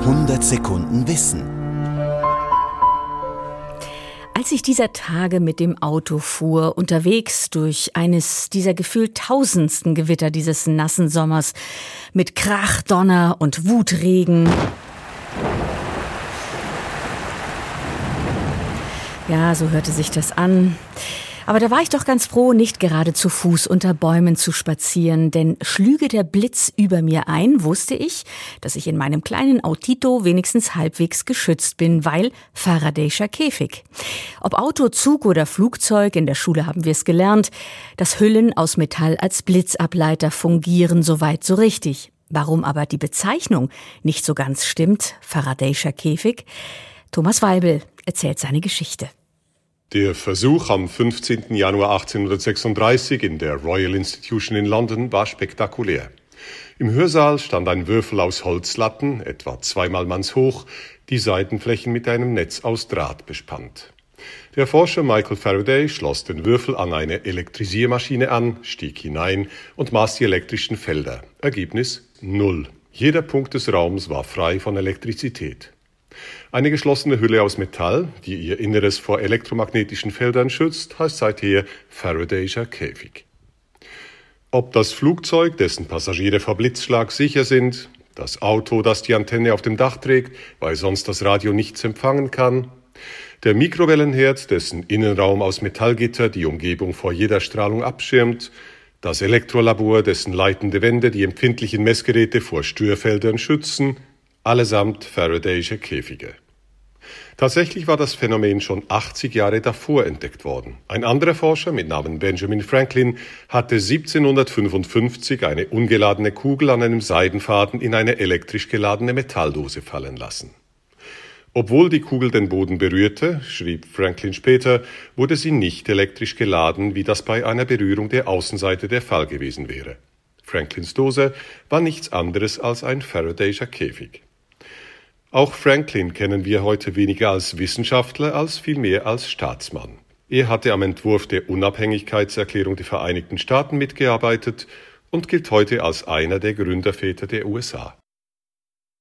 100 Sekunden Wissen. Als ich dieser Tage mit dem Auto fuhr, unterwegs durch eines dieser gefühlt tausendsten Gewitter dieses nassen Sommers, mit Krach, Donner und Wutregen, Ja, so hörte sich das an. Aber da war ich doch ganz froh, nicht gerade zu Fuß unter Bäumen zu spazieren, denn schlüge der Blitz über mir ein, wusste ich, dass ich in meinem kleinen Autito wenigstens halbwegs geschützt bin, weil Faradayscher Käfig. Ob Auto, Zug oder Flugzeug, in der Schule haben wir es gelernt, dass Hüllen aus Metall als Blitzableiter fungieren, soweit so richtig. Warum aber die Bezeichnung nicht so ganz stimmt, Faradayscher Käfig? Thomas Weibel erzählt seine Geschichte. Der Versuch am 15. Januar 1836 in der Royal Institution in London war spektakulär. Im Hörsaal stand ein Würfel aus Holzlatten, etwa zweimal mannshoch, die Seitenflächen mit einem Netz aus Draht bespannt. Der Forscher Michael Faraday schloss den Würfel an eine Elektrisiermaschine an, stieg hinein und maß die elektrischen Felder. Ergebnis Null. Jeder Punkt des Raums war frei von Elektrizität. Eine geschlossene Hülle aus Metall, die ihr Inneres vor elektromagnetischen Feldern schützt, heißt seither Faradayscher Käfig. Ob das Flugzeug, dessen Passagiere vor Blitzschlag sicher sind, das Auto, das die Antenne auf dem Dach trägt, weil sonst das Radio nichts empfangen kann, der Mikrowellenherd, dessen Innenraum aus Metallgitter die Umgebung vor jeder Strahlung abschirmt, das Elektrolabor, dessen leitende Wände die empfindlichen Messgeräte vor Störfeldern schützen, allesamt Faradaysche Käfige. Tatsächlich war das Phänomen schon 80 Jahre davor entdeckt worden. Ein anderer Forscher mit Namen Benjamin Franklin hatte 1755 eine ungeladene Kugel an einem Seidenfaden in eine elektrisch geladene Metalldose fallen lassen. Obwohl die Kugel den Boden berührte, schrieb Franklin später, wurde sie nicht elektrisch geladen, wie das bei einer Berührung der Außenseite der Fall gewesen wäre. Franklins Dose war nichts anderes als ein Faradayscher Käfig. Auch Franklin kennen wir heute weniger als Wissenschaftler als vielmehr als Staatsmann. Er hatte am Entwurf der Unabhängigkeitserklärung der Vereinigten Staaten mitgearbeitet und gilt heute als einer der Gründerväter der USA.